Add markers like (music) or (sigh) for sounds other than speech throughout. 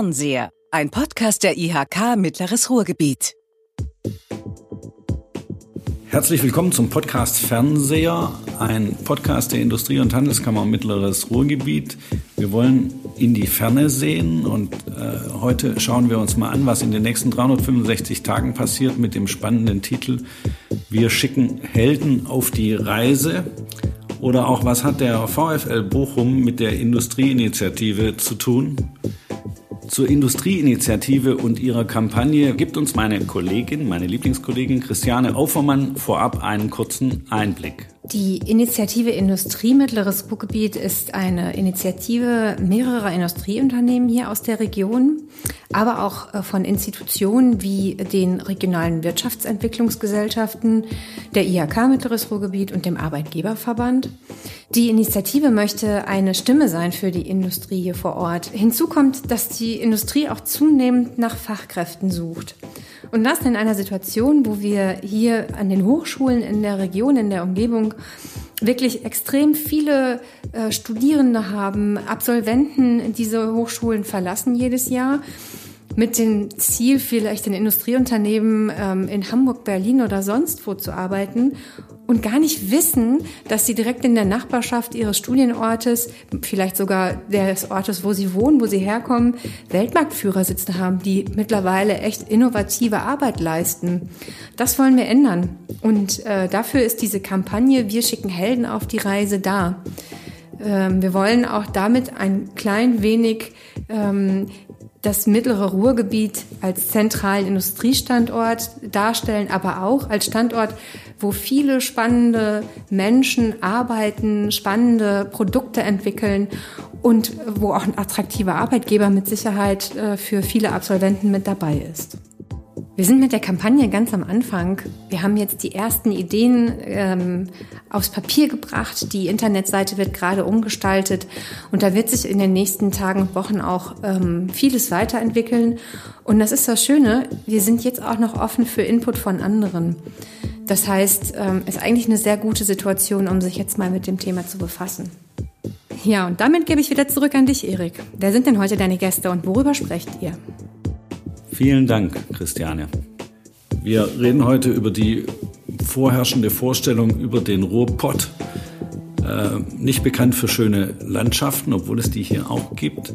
Fernseher, ein Podcast der IHK Mittleres Ruhrgebiet. Herzlich willkommen zum Podcast Fernseher, ein Podcast der Industrie- und Handelskammer Mittleres Ruhrgebiet. Wir wollen in die Ferne sehen und äh, heute schauen wir uns mal an, was in den nächsten 365 Tagen passiert mit dem spannenden Titel Wir schicken Helden auf die Reise. Oder auch, was hat der VfL Bochum mit der Industrieinitiative zu tun? Zur Industrieinitiative und ihrer Kampagne gibt uns meine Kollegin, meine Lieblingskollegin Christiane Aufermann vorab einen kurzen Einblick. Die Initiative Industrie Mittleres Ruhrgebiet ist eine Initiative mehrerer Industrieunternehmen hier aus der Region, aber auch äh, von Institutionen wie den regionalen Wirtschaftsentwicklungsgesellschaften, der IHK Mittleres Ruhrgebiet und dem Arbeitgeberverband. Die Initiative möchte eine Stimme sein für die Industrie hier vor Ort. Hinzu kommt, dass die Industrie auch zunehmend nach Fachkräften sucht. Und das in einer Situation, wo wir hier an den Hochschulen in der Region, in der Umgebung wirklich extrem viele äh, Studierende haben, Absolventen diese Hochschulen verlassen jedes Jahr mit dem Ziel, vielleicht in Industrieunternehmen ähm, in Hamburg, Berlin oder sonst wo zu arbeiten und gar nicht wissen, dass sie direkt in der Nachbarschaft ihres Studienortes, vielleicht sogar des Ortes, wo sie wohnen, wo sie herkommen, Weltmarktführer sitzen haben, die mittlerweile echt innovative Arbeit leisten. Das wollen wir ändern. Und äh, dafür ist diese Kampagne Wir schicken Helden auf die Reise da. Ähm, wir wollen auch damit ein klein wenig ähm, das mittlere Ruhrgebiet als zentralen Industriestandort darstellen, aber auch als Standort, wo viele spannende Menschen arbeiten, spannende Produkte entwickeln und wo auch ein attraktiver Arbeitgeber mit Sicherheit äh, für viele Absolventen mit dabei ist. Wir sind mit der Kampagne ganz am Anfang. Wir haben jetzt die ersten Ideen ähm, aufs Papier gebracht. Die Internetseite wird gerade umgestaltet und da wird sich in den nächsten Tagen und Wochen auch ähm, vieles weiterentwickeln. Und das ist das Schöne, wir sind jetzt auch noch offen für Input von anderen. Das heißt, ähm, ist eigentlich eine sehr gute Situation, um sich jetzt mal mit dem Thema zu befassen. Ja, und damit gebe ich wieder zurück an dich, Erik. Wer sind denn heute deine Gäste und worüber sprecht ihr? Vielen Dank, Christiane. Wir reden heute über die vorherrschende Vorstellung über den Ruhrpott. Äh, nicht bekannt für schöne Landschaften, obwohl es die hier auch gibt,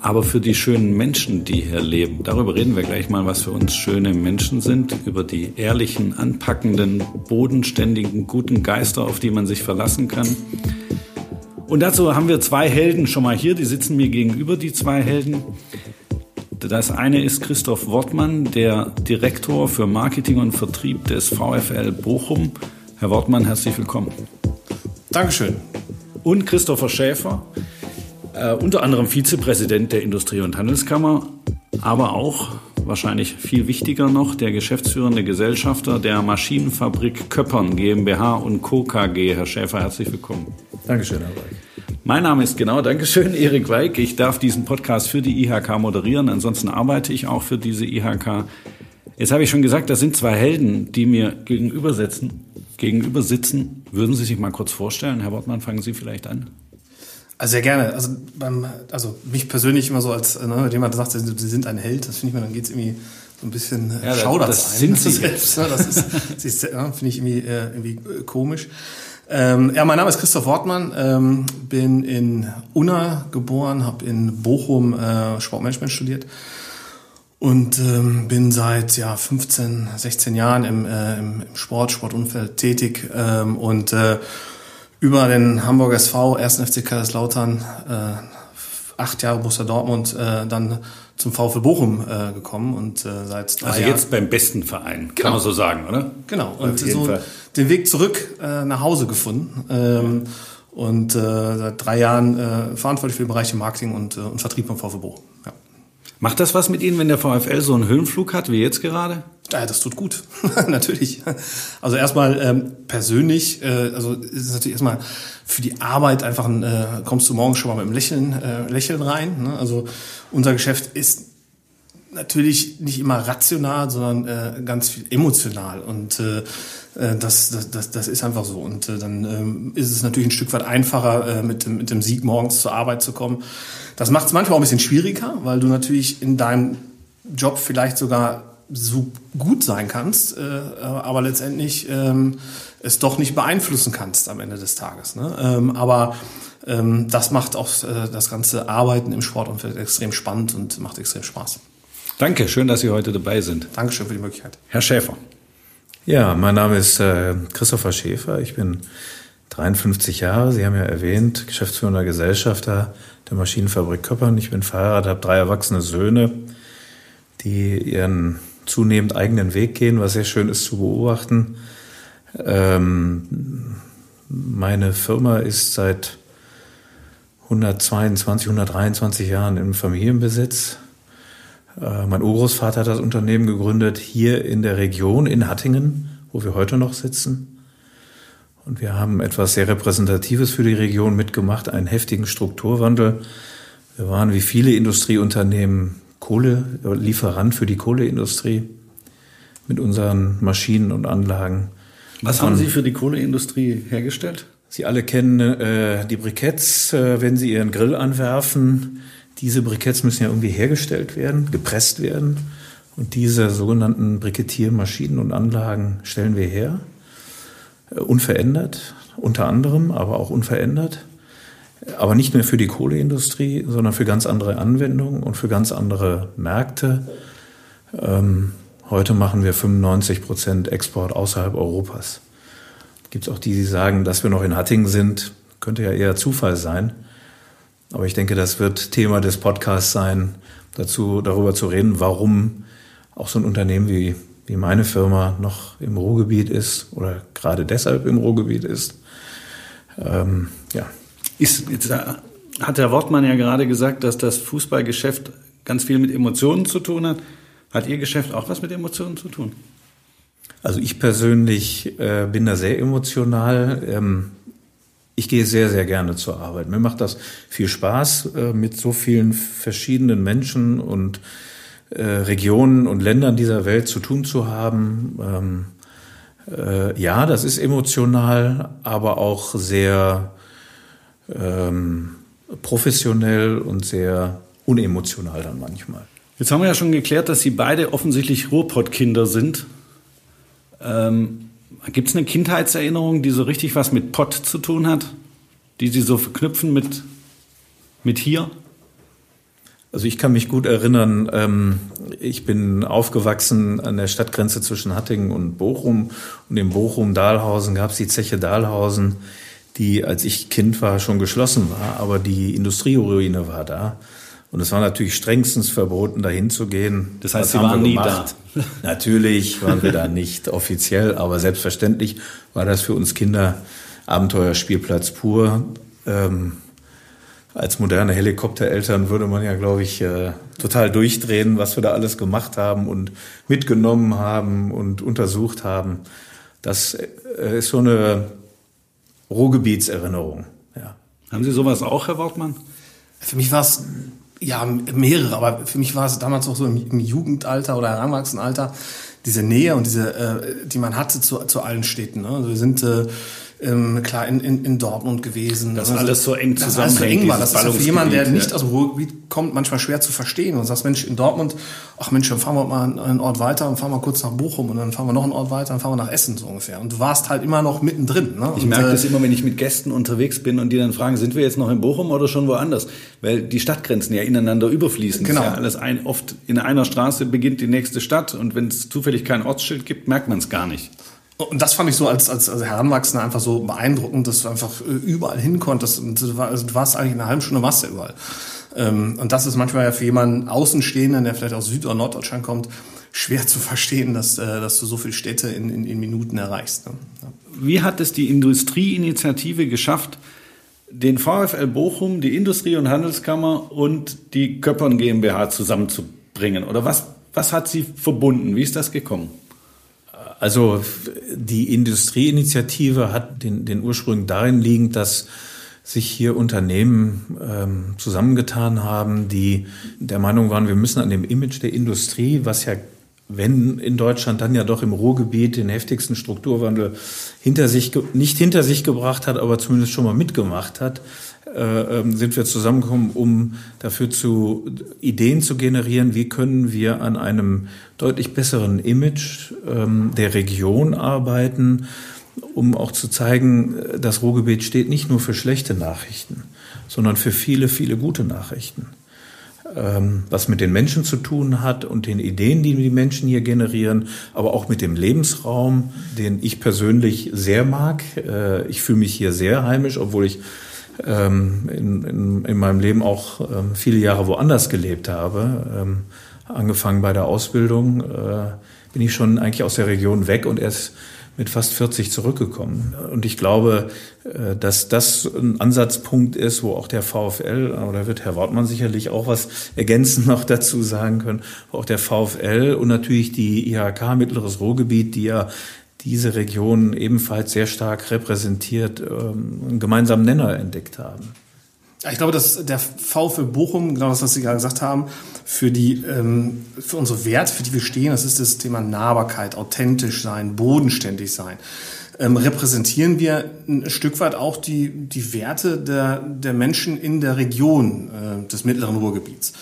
aber für die schönen Menschen, die hier leben. Darüber reden wir gleich mal, was für uns schöne Menschen sind, über die ehrlichen, anpackenden, bodenständigen, guten Geister, auf die man sich verlassen kann. Und dazu haben wir zwei Helden schon mal hier, die sitzen mir gegenüber, die zwei Helden. Das eine ist Christoph Wortmann, der Direktor für Marketing und Vertrieb des VfL Bochum. Herr Wortmann, herzlich willkommen. Dankeschön. Und Christopher Schäfer, äh, unter anderem Vizepräsident der Industrie- und Handelskammer, aber auch wahrscheinlich viel wichtiger noch der geschäftsführende Gesellschafter der Maschinenfabrik Köppern GmbH und Co. KG. Herr Schäfer, herzlich willkommen. Dankeschön, Herr Weig. Mein Name ist genau, Dankeschön, Erik Weig. Ich darf diesen Podcast für die IHK moderieren. Ansonsten arbeite ich auch für diese IHK. Jetzt habe ich schon gesagt, das sind zwei Helden, die mir gegenüber sitzen. Gegenüber sitzen. Würden Sie sich mal kurz vorstellen? Herr Wortmann, fangen Sie vielleicht an. Also sehr gerne. Also, beim, also mich persönlich immer so als, ne, wenn jemand sagt, Sie sind ein Held, das finde ich mir, dann geht es irgendwie so ein bisschen ja, schaudert das, das sind Sie selbst. (laughs) Ne, das ist, das ist ja, finde ich irgendwie, äh, irgendwie komisch. Ähm, ja, mein Name ist Christoph Wortmann, ähm, bin in Unna geboren, habe in Bochum äh, Sportmanagement studiert und ähm, bin seit ja 15, 16 Jahren im, äh, im Sport, Sportumfeld tätig ähm, und äh, über den Hamburger SV, 1. FC Kaiserslautern, äh, acht Jahre Borussia Dortmund, äh, dann zum VfL Bochum äh, gekommen und äh, seit drei Also Jahren, jetzt beim besten Verein, kann Genau. man so sagen, oder? Genau, und so Fall. den Weg zurück äh, nach Hause gefunden. Ähm, und äh, seit drei Jahren äh, verantwortlich für die Bereiche Marketing und, äh, und Vertrieb beim VfB Bochum. Ja. Macht das was mit Ihnen, wenn der VfL so einen Höhenflug hat, wie jetzt gerade? Ja, das tut gut, (laughs) natürlich. Also erstmal ähm, persönlich, äh, also ist natürlich erstmal für die Arbeit einfach ein, äh, kommst du morgens schon mal mit einem Lächeln, äh, Lächeln rein. Ne? Also unser Geschäft ist natürlich nicht immer rational, sondern äh, ganz viel emotional. Und äh, äh das, das, das, das ist einfach so. Und äh, dann ähm, ist es natürlich ein Stück weit einfacher, äh, mit, dem, mit dem Sieg morgens zur Arbeit zu kommen. Das macht es manchmal auch ein bisschen schwieriger, weil du natürlich in deinem Job vielleicht sogar so gut sein kannst, äh, aber letztendlich ähm, es doch nicht beeinflussen kannst am Ende des Tages. Ne? Ähm, aber ähm, das macht auch äh, das ganze Arbeiten im Sportumfeld extrem spannend und macht extrem Spaß. Danke, schön, dass Sie heute dabei sind. Dankeschön für die Möglichkeit. Herr Schäfer. Ja, mein Name ist äh, Christopher Schäfer. Ich bin 53 Jahre. Sie haben ja erwähnt, Geschäftsführender Gesellschafter der Maschinenfabrik Köppern. Ich bin verheiratet, habe drei erwachsene Söhne, die ihren zunehmend eigenen Weg gehen, was sehr schön ist zu beobachten. Ähm, meine Firma ist seit 122, 123 Jahren im Familienbesitz. Äh, mein Urgroßvater hat das Unternehmen gegründet hier in der Region, in Hattingen, wo wir heute noch sitzen. Und wir haben etwas sehr Repräsentatives für die Region mitgemacht, einen heftigen Strukturwandel. Wir waren wie viele Industrieunternehmen Kohlelieferant für die Kohleindustrie mit unseren Maschinen und Anlagen. Was haben Sie für die Kohleindustrie hergestellt? Sie alle kennen äh, die Briketts, äh, wenn Sie Ihren Grill anwerfen. Diese Briketts müssen ja irgendwie hergestellt werden, gepresst werden. Und diese sogenannten Brikettiermaschinen und Anlagen stellen wir her. Äh, unverändert, unter anderem, aber auch unverändert. Aber nicht mehr für die Kohleindustrie, sondern für ganz andere Anwendungen und für ganz andere Märkte. Ähm, heute machen wir 95 Prozent Export außerhalb Europas. Gibt es auch die, die sagen, dass wir noch in Hattingen sind. Könnte ja eher Zufall sein. Aber ich denke, das wird Thema des Podcasts sein, dazu, darüber zu reden, warum auch so ein Unternehmen wie, wie meine Firma noch im Ruhrgebiet ist oder gerade deshalb im Ruhrgebiet ist. Ähm, ja. Ist, jetzt hat Herr Wortmann ja gerade gesagt, dass das Fußballgeschäft ganz viel mit Emotionen zu tun hat. Hat Ihr Geschäft auch was mit Emotionen zu tun? Also ich persönlich äh, bin da sehr emotional. Ähm, ich gehe sehr, sehr gerne zur Arbeit. Mir macht das viel Spaß, äh, mit so vielen verschiedenen Menschen und äh, Regionen und Ländern dieser Welt zu tun zu haben. Ähm, äh, ja, das ist emotional, aber auch sehr ähm, professionell und sehr unemotional dann manchmal. Jetzt haben wir ja schon geklärt, dass Sie beide offensichtlich Ruhrpott-Kinder sind. Ähm, Gibt es eine Kindheitserinnerung, die so richtig was mit Pott zu tun hat, die Sie so verknüpfen mit, mit hier? Also ich kann mich gut erinnern, ähm, ich bin aufgewachsen an der Stadtgrenze zwischen Hattingen und Bochum. Und in Bochum-Dahlhausen gab es die Zeche Dahlhausen, die, als ich Kind war, schon geschlossen war, aber die Industrieruine war da. Und es war natürlich strengstens verboten, dahin zu gehen. Das heißt, Sie waren nie da. natürlich waren wir da nicht offiziell, aber selbstverständlich war das für uns Kinder Abenteuerspielplatz pur. Ähm, als moderne Helikoptereltern würde man ja, glaube ich, äh, total durchdrehen, was wir da alles gemacht haben und mitgenommen haben und untersucht haben. Das äh, ist so eine Ruhrgebietserinnerung. Ja. Haben Sie sowas auch, Herr Wortmann? Für mich war es ja, mehrere, aber für mich war es damals auch so im, Jugendalter oder Heranwachsenalter, diese Nähe und diese, äh, die man hatte zu, zu allen Städten. Ne? Also wir sind äh, ähm, klar in, in, in Dortmund gewesen. Das also, alles so eng zusammenhängt. Das, so eng war. das ist ja für jemanden, der nicht aus dem Ruhrgebiet kommt, manchmal schwer zu verstehen. Und sagst, Mensch, in Dortmund, ach Mensch, dann fahren wir mal einen Ort weiter und fahren wir kurz nach Bochum und dann fahren wir noch einen Ort weiter und fahren wir nach Essen so ungefähr. Und du warst halt immer noch mittendrin. Ne? Ich merke äh, das immer, wenn ich mit Gästen unterwegs bin und die dann fragen, sind wir jetzt noch in Bochum oder schon woanders? Weil die Stadtgrenzen ja ineinander überfließen. Genau. Ja alles ein, oft in einer Straße beginnt die nächste Stadt und wenn es zufällig kein Ortsschild gibt, merkt man es gar nicht. Und das fand ich so als, als, als Heranwachsender einfach so beeindruckend, dass du einfach äh, überall hin konntest. Und du, also du warst eigentlich in einer halben Stunde warst überall. Ähm, und das ist manchmal ja für jemanden Außenstehenden, der vielleicht aus Süd- oder Norddeutschland kommt, schwer zu verstehen, dass, äh, dass du so viele Städte in, in, in Minuten erreichst. Ne? Wie hat es die Industrieinitiative geschafft, den VfL Bochum, die Industrie- und Handelskammer und die Köppern GmbH zusammenzubringen? Oder was, was hat sie verbunden? Wie ist das gekommen? Also die Industrieinitiative hat den, den Ursprung darin liegend, dass sich hier Unternehmen ähm, zusammengetan haben, die der Meinung waren, wir müssen an dem Image der Industrie, was ja wenn in Deutschland dann ja doch im Ruhrgebiet den heftigsten Strukturwandel hinter sich, nicht hinter sich gebracht hat, aber zumindest schon mal mitgemacht hat, sind wir zusammengekommen, um dafür zu Ideen zu generieren, wie können wir an einem deutlich besseren Image ähm, der Region arbeiten, um auch zu zeigen, das Ruhrgebiet steht nicht nur für schlechte Nachrichten, sondern für viele, viele gute Nachrichten. Ähm, was mit den Menschen zu tun hat und den Ideen, die die Menschen hier generieren, aber auch mit dem Lebensraum, den ich persönlich sehr mag. Äh, ich fühle mich hier sehr heimisch, obwohl ich ähm, in, in, in meinem Leben auch ähm, viele Jahre woanders gelebt habe. Angefangen bei der Ausbildung äh, bin ich schon eigentlich aus der Region weg und erst mit fast 40 zurückgekommen. Und ich glaube, äh, dass das ein Ansatzpunkt ist, wo auch der VfL, oder wird Herr Wortmann sicherlich auch was ergänzend (laughs) noch dazu sagen können, wo auch der VfL und natürlich die IHK Mittleres Ruhrgebiet, die ja diese Region ebenfalls sehr stark repräsentiert, ähm, einen gemeinsamen Nenner entdeckt haben. Ich glaube, dass der VfL Bochum, genau das, was Sie gerade gesagt haben, für die, ähm, für unsere Werte, für die wir stehen, das ist das Thema Nahbarkeit, authentisch sein, bodenständig sein. Ähm, repräsentieren wir ein Stück weit auch die, die Werte der, der Menschen in der Region äh, des mittleren Ruhrgebiets.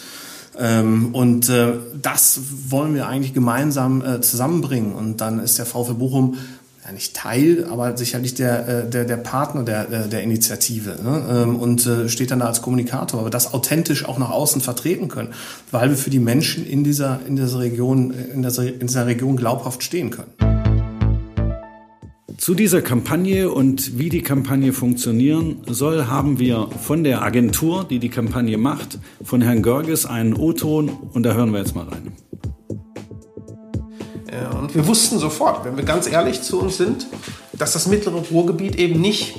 Ähm, und äh, das wollen wir eigentlich gemeinsam äh, zusammenbringen. Und dann ist der VfL Bochum ja nicht Teil, aber sicherlich der, äh, der, der Partner der, äh, der Initiative ne? Ähm, und äh, steht dann da als Kommunikator, aber das authentisch auch nach außen vertreten können, weil wir für die Menschen in dieser, in dieser Region, in dieser, in dieser Region glaubhaft stehen können. Zu dieser Kampagne und wie die Kampagne funktionieren soll, haben wir von der Agentur, die die Kampagne macht, von Herrn Görges einen O-Ton und da hören wir jetzt mal rein. Und wir wussten sofort, wenn wir ganz ehrlich zu uns sind, dass das mittlere Ruhrgebiet eben nicht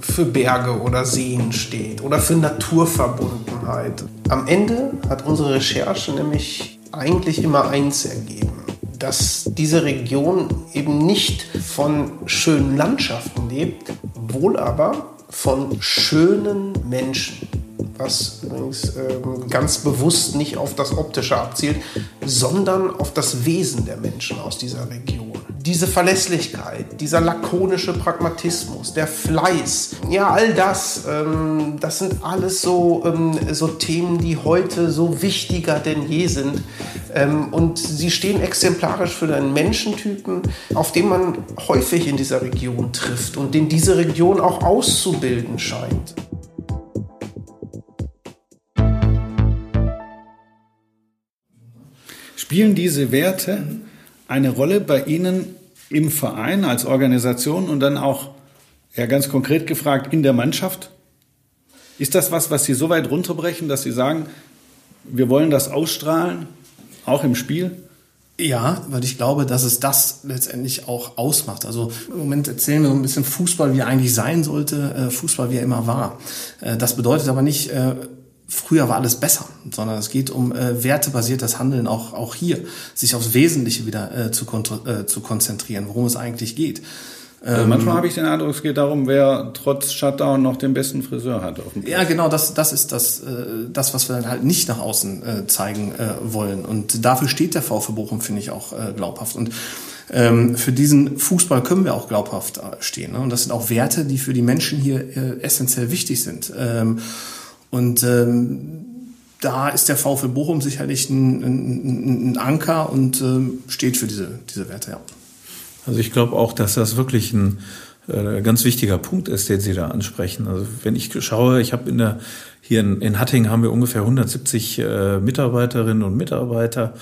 für Berge oder Seen steht oder für Naturverbundenheit. Am Ende hat unsere Recherche nämlich eigentlich immer eins ergeben, dass diese Region eben nicht von schönen Landschaften lebt, wohl aber von schönen Menschen was übrigens ähm, ganz bewusst nicht auf das Optische abzielt, sondern auf das Wesen der Menschen aus dieser Region. Diese Verlässlichkeit, dieser lakonische Pragmatismus, der Fleiß, ja, all das, ähm, das sind alles so, ähm, so Themen, die heute so wichtiger denn je sind. Ähm, und sie stehen exemplarisch für einen Menschentypen, auf den man häufig in dieser Region trifft und den diese Region auch auszubilden scheint. Spielen diese Werte eine Rolle bei Ihnen im Verein als Organisation und dann auch, ja ganz konkret gefragt, in der Mannschaft? Ist das was, was Sie so weit runterbrechen, dass Sie sagen, wir wollen das ausstrahlen, auch im Spiel? Ja, weil ich glaube, dass es das letztendlich auch ausmacht. Also im Moment erzählen wir so ein bisschen Fußball, wie er eigentlich sein sollte, äh, Fußball, wie er immer war. Äh, das bedeutet aber nicht, äh, früher war alles besser, sondern es geht um äh, wertebasiertes Handeln auch, auch hier, sich aufs Wesentliche wieder äh, zu, äh, zu konzentrieren, worum es eigentlich geht. Also manchmal habe ich den Eindruck, es geht darum, wer trotz Shutdown noch den besten Friseur hat. ja, genau, das, das ist das, äh, das, was wir dann halt nicht nach außen äh, zeigen äh, wollen. Und dafür steht der VfB Bochum, finde ich, auch äh, glaubhaft. Und ähm, für diesen Fußball können wir auch glaubhaft äh, stehen. Ne? Und das sind auch Werte, die für die Menschen hier äh, essentiell wichtig sind. Und ähm, da ist der VfL Bochum sicherlich ein, ein, ein Anker und ähm, steht für diese, diese Werte, ja. Also ich glaube auch, dass das wirklich ein äh, ganz wichtiger Punkt ist, den Sie da ansprechen. Also wenn ich schaue, ich habe in der hier in, in Hatting haben wir ungefähr 170 äh, Mitarbeiterinnen und Mitarbeiter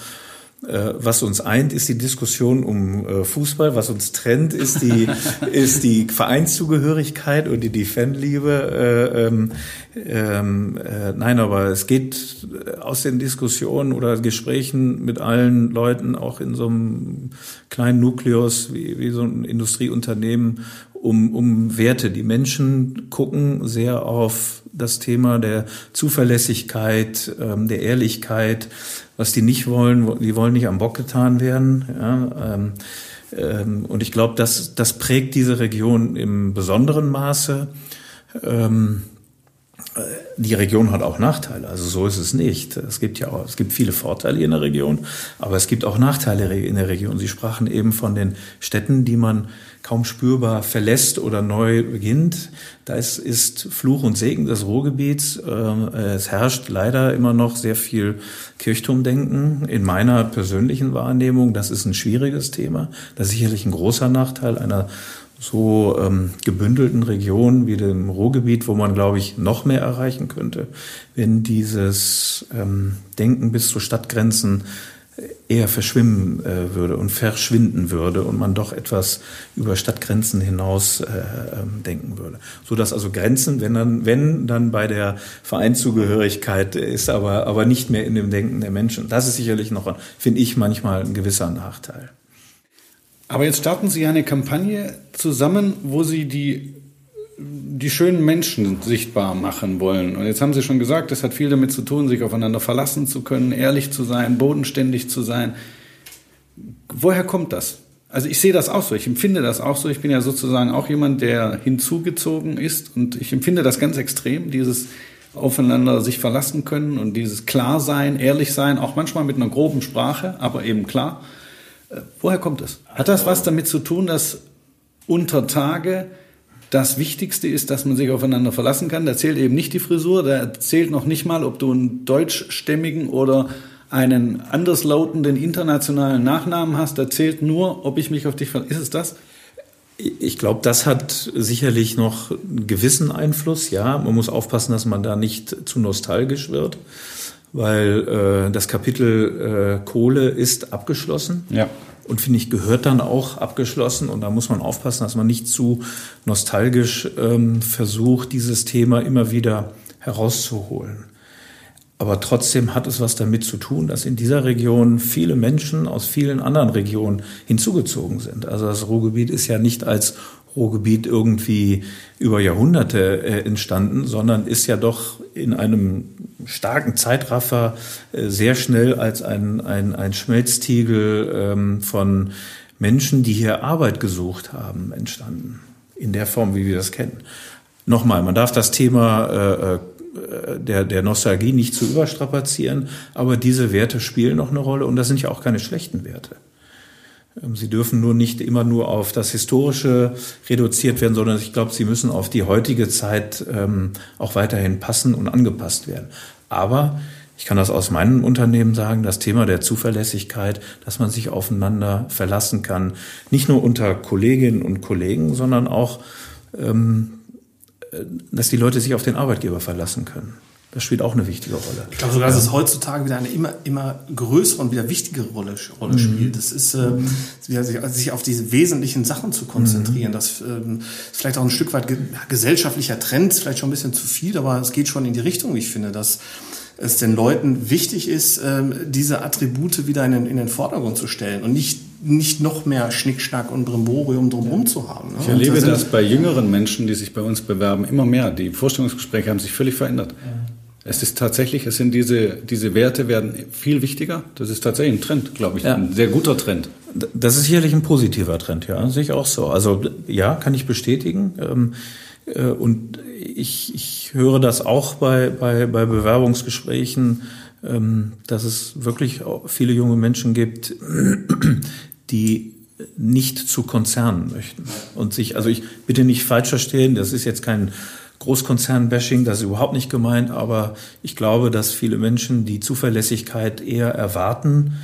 was uns eint, ist die Diskussion um äh, Fußball. Was uns trennt, ist die, (laughs) ist die Vereinszugehörigkeit und die, die Fanliebe. Äh, ähm, ähm, äh, nein, aber es geht aus den Diskussionen oder Gesprächen mit allen Leuten, auch in so einem kleinen Nukleus wie, wie so ein Industrieunternehmen, um, um Werte. Die Menschen gucken sehr auf das Thema der Zuverlässigkeit, ähm, der Ehrlichkeit, was die nicht wollen, die wollen nicht am Bock getan werden. Ja, ähm, ähm, und ich glaube, das, das prägt diese Region im besonderen Maße. Ähm, die Region hat auch Nachteile, also so ist es nicht. Es gibt ja auch, es gibt viele Vorteile in der Region, aber es gibt auch Nachteile in der Region. Sie sprachen eben von den Städten, die man kaum spürbar verlässt oder neu beginnt. Da ist, ist Fluch und Segen des Ruhrgebiets. Ähm, es herrscht leider immer noch sehr viel Kirchturmdenken. In meiner persönlichen Wahrnehmung, das ist ein schwieriges Thema. Das ist sicherlich ein großer Nachteil einer so ähm, gebündelten Regionen wie dem Ruhrgebiet, wo man, glaube ich, noch mehr erreichen könnte, wenn dieses ähm, Denken bis zu Stadtgrenzen eher verschwimmen äh, würde und verschwinden würde und man doch etwas über Stadtgrenzen hinaus äh, ähm, denken würde. So dass also Grenzen, wenn dann, wenn dann bei der Vereinszugehörigkeit ist, aber, aber nicht mehr in dem Denken der Menschen. Das ist sicherlich noch, finde ich, manchmal ein gewisser Nachteil. Aber jetzt starten Sie eine Kampagne zusammen, wo Sie die, die schönen Menschen sichtbar machen wollen. Und jetzt haben Sie schon gesagt, das hat viel damit zu tun, sich aufeinander verlassen zu können, ehrlich zu sein, bodenständig zu sein. Woher kommt das? Also ich sehe das auch so, ich empfinde das auch so. Ich bin ja sozusagen auch jemand, der hinzugezogen ist und ich empfinde das ganz extrem, dieses aufeinander sich verlassen können und dieses Klarsein, ehrlich sein, auch manchmal mit einer groben Sprache, aber eben klar. Äh, woher kommt es? Hat das was damit zu tun, dass unter Tage das Wichtigste ist, dass man sich aufeinander verlassen kann? Da zählt eben nicht die Frisur, da zählt noch nicht mal, ob du einen deutschstämmigen oder einen anderslautenden internationalen Nachnamen hast. Da zählt nur, ob ich mich auf dich verlasse. Ist es das? Ich glaube, das hat sicherlich noch einen gewissen Einfluss. Ja, man muss aufpassen, dass man da nicht zu nostalgisch wird weil äh, das Kapitel äh, Kohle ist abgeschlossen. Ja. Und finde ich, gehört dann auch abgeschlossen. Und da muss man aufpassen, dass man nicht zu nostalgisch ähm, versucht, dieses Thema immer wieder herauszuholen. Aber trotzdem hat es was damit zu tun, dass in dieser Region viele Menschen aus vielen anderen Regionen hinzugezogen sind. Also das Ruhrgebiet ist ja nicht als Ruhrgebiet irgendwie über Jahrhunderte äh, entstanden, sondern ist ja doch in einem starken Zeitraffer äh, sehr schnell als ein, ein, ein Schmelztiegel ähm, von Menschen, die hier Arbeit gesucht haben, entstanden. In der Form, wie wir das kennen. Nochmal, man darf das Thema äh, äh der, der Nostalgie nicht zu überstrapazieren, aber diese Werte spielen noch eine Rolle und das sind ja auch keine schlechten Werte. Ähm, sie dürfen nur nicht immer nur auf das Historische reduziert werden, sondern ich glaube, sie müssen auf die heutige Zeit ähm, auch weiterhin passen und angepasst werden. Aber ich kann das aus meinem Unternehmen sagen, das Thema der Zuverlässigkeit, dass man sich aufeinander verlassen kann, nicht nur unter Kolleginnen und Kollegen, sondern auch, ähm, äh, dass die Leute sich auf den Arbeitgeber verlassen können. Das spielt auch eine wichtige Rolle. Ich glaube sogar, dass es heutzutage wieder eine immer, immer größere und wieder wichtigere Rolle, Rolle mhm. spielt. Das ist, äh, sich auf diese wesentlichen Sachen zu konzentrieren. Mhm. Das ähm, ist vielleicht auch ein Stück weit ge gesellschaftlicher Trend, vielleicht schon ein bisschen zu viel, aber es geht schon in die Richtung, wie ich finde, dass es den Leuten wichtig ist, ähm, diese Attribute wieder in den, in den Vordergrund zu stellen und nicht nicht noch mehr Schnickschnack und Brimborium drumherum zu haben. Ne? Ich erlebe das bei jüngeren Menschen, die sich bei uns bewerben, immer mehr. Die Vorstellungsgespräche haben sich völlig verändert. Ja. Es ist tatsächlich, es sind diese, diese Werte werden viel wichtiger. Das ist tatsächlich ein Trend, glaube ich, ja. ein sehr guter Trend. Das ist sicherlich ein positiver Trend, ja, sehe ich auch so. Also ja, kann ich bestätigen. Ähm, äh, und ich, ich höre das auch bei, bei, bei Bewerbungsgesprächen, dass es wirklich viele junge Menschen gibt, (clears throat) die nicht zu Konzernen möchten und sich, also ich bitte nicht falsch verstehen, das ist jetzt kein Großkonzern-Bashing, das ist überhaupt nicht gemeint, aber ich glaube, dass viele Menschen die Zuverlässigkeit eher erwarten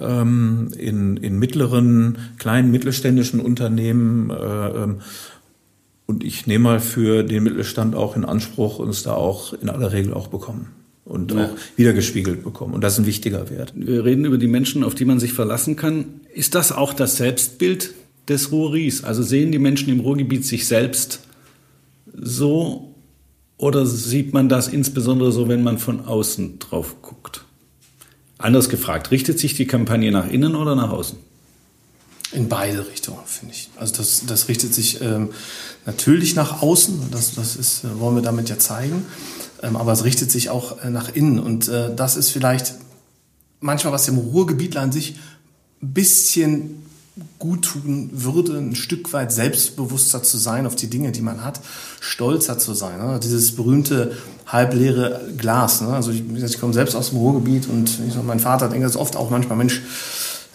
ähm, in, in mittleren, kleinen, mittelständischen Unternehmen. Äh, ähm, und ich nehme mal für den Mittelstand auch in Anspruch und es da auch in aller Regel auch bekommen und ja. auch wiedergespiegelt bekommen. Und das ist ein wichtiger Wert. Wir reden über die Menschen, auf die man sich verlassen kann. Ist das auch das Selbstbild des Ruhries? Also sehen die Menschen im Ruhrgebiet sich selbst so oder sieht man das insbesondere so, wenn man von außen drauf guckt? Anders gefragt, richtet sich die Kampagne nach innen oder nach außen? In beide Richtungen, finde ich. Also das, das richtet sich ähm, natürlich nach außen, das, das ist, äh, wollen wir damit ja zeigen, aber es richtet sich auch äh, nach innen. Und äh, das ist vielleicht manchmal, was dem Ruhrgebietler an sich ein bisschen gut tun würde, ein Stück weit selbstbewusster zu sein auf die Dinge, die man hat, stolzer zu sein. Ne? Dieses berühmte halbleere Glas. Ne? Also ich, ich komme selbst aus dem Ruhrgebiet und ich, mein Vater denkt das oft auch manchmal, Mensch,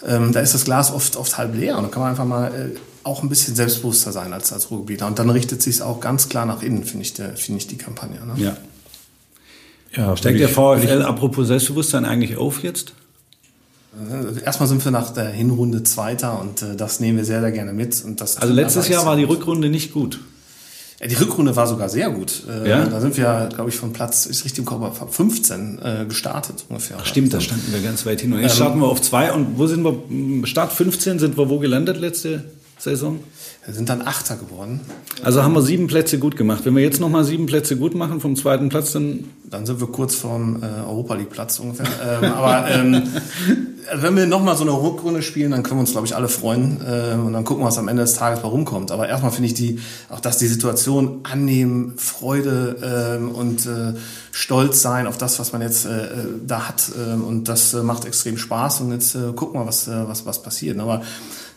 ähm, da ist das Glas oft, oft halb leer und da kann man einfach mal äh, auch ein bisschen selbstbewusster sein als, als Ruhrgebieter. Und dann richtet sich es auch ganz klar nach innen, finde ich, finde ich die Kampagne. Ne? Ja. Ja Steckt der VfL apropos Selbstbewusstsein eigentlich auf jetzt? Äh, erstmal sind wir nach der Hinrunde Zweiter und äh, das nehmen wir sehr, sehr gerne mit. Und das also letztes Jahr war die Rückrunde nicht gut. Ja, die Rückrunde war sogar sehr gut. Äh, ja? Da sind wir, glaube ich, von Platz, ist richtig im Kopf, 15 äh, gestartet ungefähr. Ach, stimmt, da standen wir ganz weit hin. Und jetzt ähm, starten wir auf zwei. Und wo sind wir? Start 15 sind wir wo gelandet letzte Saison? Wir sind dann Achter geworden. Also haben wir sieben Plätze gut gemacht. Wenn wir jetzt nochmal sieben Plätze gut machen vom zweiten Platz, dann... Dann sind wir kurz vorm äh, Europa League Platz ungefähr. ähm, aber ähm, wenn wir nochmal so eine Rückrunde spielen, dann können wir uns, glaube ich, alle freuen. Ähm, und dann gucken wir, was am Ende des Tages warum kommt. Aber erstmal finde ich die, auch dass die Situation annehmen, Freude ähm, und äh, Stolz sein auf das, was man jetzt äh, da hat. Ähm, und das äh, macht extrem Spaß. Und jetzt äh, gucken wir, was, äh, was, was passiert. Aber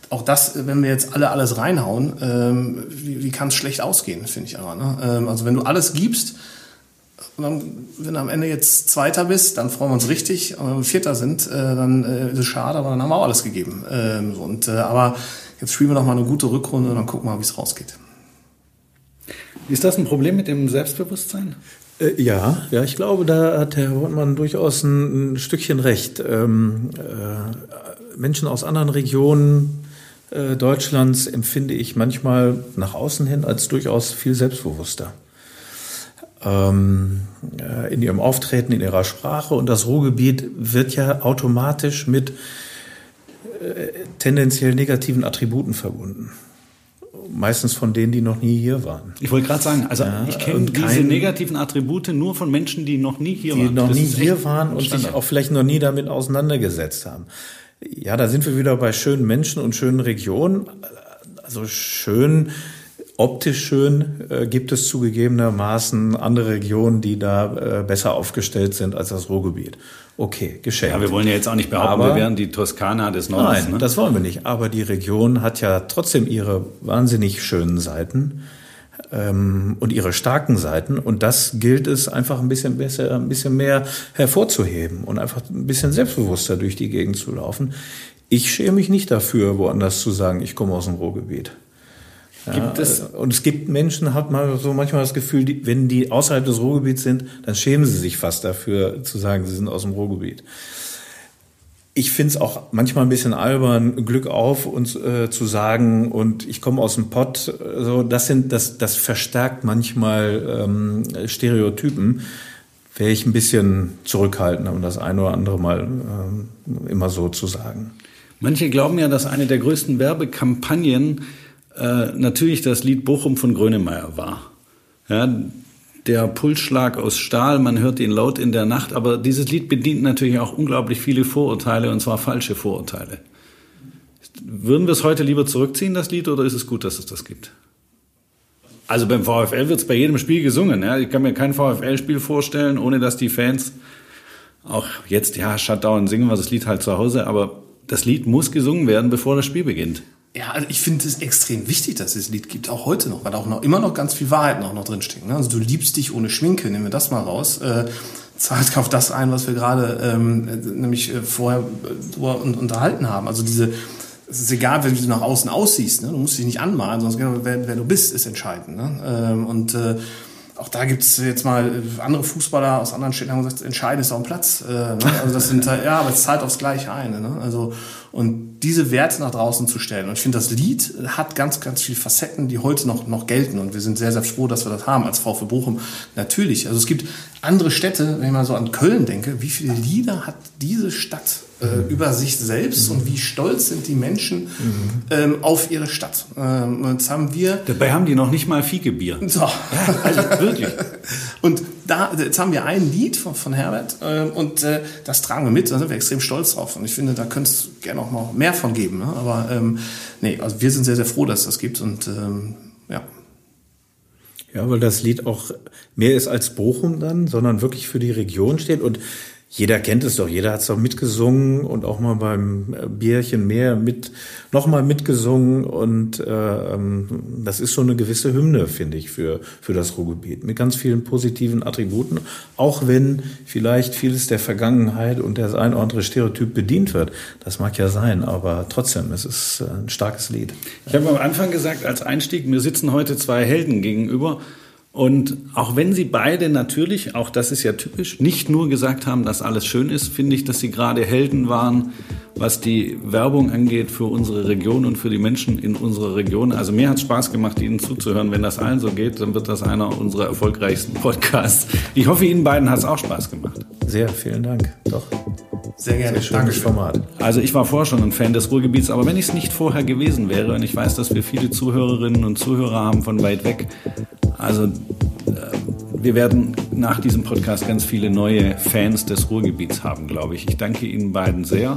auch das, wenn wir jetzt alle alles reinhauen, ähm, wie, wie kann es schlecht ausgehen, finde ich aber. Ne? Ähm, also wenn du alles gibst, und dann, wenn du am Ende jetzt Zweiter bist, dann freuen wir uns richtig. Und wenn wir Vierter sind, äh, dann äh, ist es schade, aber dann haben wir auch alles gegeben. Ähm, und, äh, aber jetzt spielen wir noch mal eine gute Rückrunde und dann gucken wir mal, wie es rausgeht. Ist das ein Problem mit dem Selbstbewusstsein? Äh, ja, ja, ich glaube, da hat Herr Wortmann durchaus ein, ein Stückchen recht. Ähm, äh, Menschen aus anderen Regionen äh, Deutschlands empfinde ich manchmal nach außen hin als durchaus viel selbstbewusster. Ähm, äh, in ihrem Auftreten, in ihrer Sprache. Und das Ruhrgebiet wird ja automatisch mit äh, tendenziell negativen Attributen verbunden meistens von denen, die noch nie hier waren. Ich wollte gerade sagen, also ja, ich kenne diese negativen Attribute nur von Menschen, die noch nie hier die waren. Die noch das nie hier waren und sich auch vielleicht noch nie damit auseinandergesetzt haben. Ja, da sind wir wieder bei schönen Menschen und schönen Regionen. Also schön, optisch schön äh, gibt es zugegebenermaßen andere Regionen, die da äh, besser aufgestellt sind als das Ruhrgebiet. Okay, geschenkt. Ja, wir wollen ja jetzt auch nicht behaupten, Aber, wir wären die Toskana des Nordens. Nein, ne? das wollen wir nicht. Aber die Region hat ja trotzdem ihre wahnsinnig schönen Seiten ähm, und ihre starken Seiten. Und das gilt es einfach ein bisschen besser, ein bisschen mehr hervorzuheben und einfach ein bisschen selbstbewusster durch die Gegend zu laufen. Ich schäme mich nicht dafür, woanders zu sagen, ich komme aus dem Ruhrgebiet. Ja, es und es gibt Menschen, hat man so manchmal das Gefühl, die, wenn die außerhalb des Ruhrgebiets sind, dann schämen sie sich fast dafür zu sagen, sie sind aus dem Ruhrgebiet ich finde es auch manchmal ein bisschen albern, Glück auf und äh, zu sagen und ich komme aus dem Pott. So, das sind, das, das verstärkt manchmal ähm, Stereotypen. Wäre ich ein bisschen zurückhaltender, um das eine oder andere mal ähm, immer so zu sagen. Manche glauben ja, dass eine der größten Werbekampagnen äh, natürlich das Lied Bochum von Grönemeyer war. Ja, der Pulsschlag aus Stahl, man hört ihn laut in der Nacht, aber dieses Lied bedient natürlich auch unglaublich viele Vorurteile und zwar falsche Vorurteile. Würden wir es heute lieber zurückziehen, das Lied, oder ist es gut, dass es das gibt? Also beim VfL wird es bei jedem Spiel gesungen. Ja? Ich kann mir kein VfL-Spiel vorstellen, ohne dass die Fans auch jetzt, ja, Shutdown singen wir das Lied halt zu Hause, aber das Lied muss gesungen werden, bevor das Spiel beginnt. Ja, also ich finde es extrem wichtig, dass es ein Lied gibt, auch heute noch, weil auch noch immer noch ganz viel Wahrheit noch, noch drinsteckt. Ne? Also du liebst dich ohne Schminke, nehmen wir das mal raus. Äh, zahlt (laughs) auf das ein, was wir gerade ähm, nämlich äh, vorher äh, unterhalten haben. Also diese, es ist egal, wie du nach außen aussiehst, ne? du musst dich nicht anmalen, sondern wer, wer du bist, ist entscheidend. Ne? Ähm, und äh, auch da gibt's jetzt mal andere Fußballer aus anderen Städten, haben gesagt, entscheidend ist auch ein Platz. Äh, ne? Also das sind ja, aber es zahlt aufs Gleiche ein. Ne? Also und diese Werte nach draußen zu stellen. Und ich finde, das Lied hat ganz, ganz viele Facetten, die heute noch, noch gelten. Und wir sind sehr, sehr froh, dass wir das haben als VfB Bochum. Natürlich. Also es gibt andere Städte, wenn ich mal so an Köln denke, wie viele Lieder hat diese Stadt äh, mhm. über sich selbst mhm. und wie stolz sind die Menschen mhm. ähm, auf ihre Stadt. Ähm, jetzt haben wir. Dabei haben die noch nicht mal Fiegebier. (laughs) So. Ja, also wirklich. und da, jetzt haben wir ein Lied von, von Herbert äh, und äh, das tragen wir mit, da sind wir extrem stolz drauf. Und ich finde, da könnte es gerne auch noch mehr von geben. Ne? Aber ähm, nee, also wir sind sehr, sehr froh, dass es das gibt und ähm, ja. Ja, weil das Lied auch mehr ist als Bochum dann, sondern wirklich für die Region steht. Und jeder kennt es doch, jeder hat es doch mitgesungen und auch mal beim äh, Bierchen mehr mit, nochmal mitgesungen und äh, ähm, das ist so eine gewisse Hymne, finde ich, für, für das Ruhrgebiet mit ganz vielen positiven Attributen, auch wenn vielleicht vieles der Vergangenheit und das ein oder andere Stereotyp bedient wird. Das mag ja sein, aber trotzdem, es ist äh, ein starkes Lied. Ich habe am Anfang gesagt, als Einstieg, mir sitzen heute zwei Helden gegenüber und auch wenn sie beide natürlich, auch das ist ja typisch, nicht nur gesagt haben, dass alles schön ist, finde ich, dass sie gerade Helden waren, was die Werbung angeht für unsere Region und für die Menschen in unserer Region. Also mir hat es Spaß gemacht, Ihnen zuzuhören. Wenn das allen so geht, dann wird das einer unserer erfolgreichsten Podcasts. Ich hoffe, Ihnen beiden hat es auch Spaß gemacht. Sehr, vielen Dank. Doch. Sehr gerne. Sehr schönes Format. Also ich war vorher schon ein Fan des Ruhrgebiets, aber wenn ich es nicht vorher gewesen wäre, und ich weiß, dass wir viele Zuhörerinnen und Zuhörer haben von weit weg, also äh, wir werden nach diesem Podcast ganz viele neue Fans des Ruhrgebiets haben, glaube ich. Ich danke Ihnen beiden sehr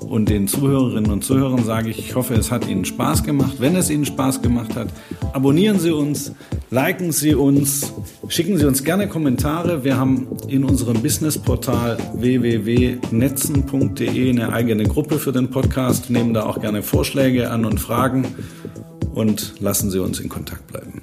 und den Zuhörerinnen und Zuhörern sage ich, ich hoffe, es hat Ihnen Spaß gemacht. Wenn es Ihnen Spaß gemacht hat, abonnieren Sie uns, liken Sie uns, schicken Sie uns gerne Kommentare. Wir haben in unserem Businessportal www.netzen.de eine eigene Gruppe für den Podcast, nehmen da auch gerne Vorschläge an und Fragen und lassen Sie uns in Kontakt bleiben.